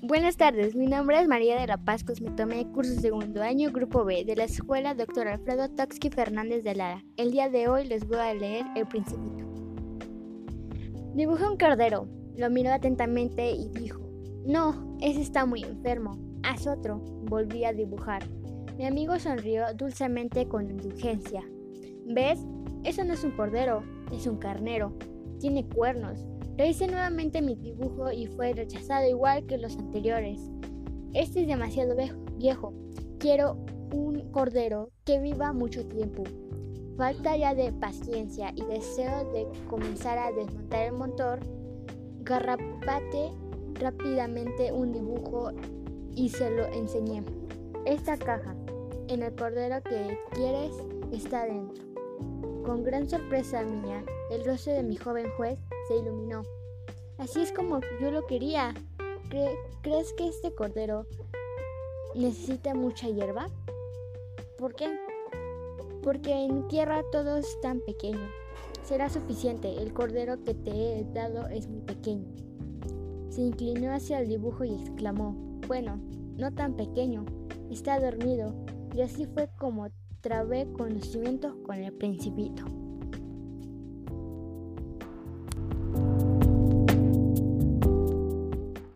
Buenas tardes, mi nombre es María de la Paz Cosmetomé, curso segundo año, grupo B, de la escuela Dr. Alfredo Toxki Fernández de Lara. El día de hoy les voy a leer El Principito. Dibujé un cordero, lo miró atentamente y dijo, no, ese está muy enfermo, haz otro. Volví a dibujar. Mi amigo sonrió dulcemente con indulgencia. ¿Ves? Eso no es un cordero, es un carnero. Tiene cuernos. Rehice nuevamente mi dibujo y fue rechazado igual que los anteriores. Este es demasiado viejo. Quiero un cordero que viva mucho tiempo. Falta ya de paciencia y deseo de comenzar a desmontar el motor. Garrapate rápidamente un dibujo y se lo enseñé. Esta caja, en el cordero que quieres, está dentro. Con gran sorpresa mía, el rostro de mi joven juez se iluminó. Así es como yo lo quería. ¿Crees que este cordero necesita mucha hierba? ¿Por qué? Porque en tierra todo es tan pequeño. Será suficiente, el cordero que te he dado es muy pequeño. Se inclinó hacia el dibujo y exclamó, bueno, no tan pequeño, está dormido. Y así fue como trabé conocimiento con el principito.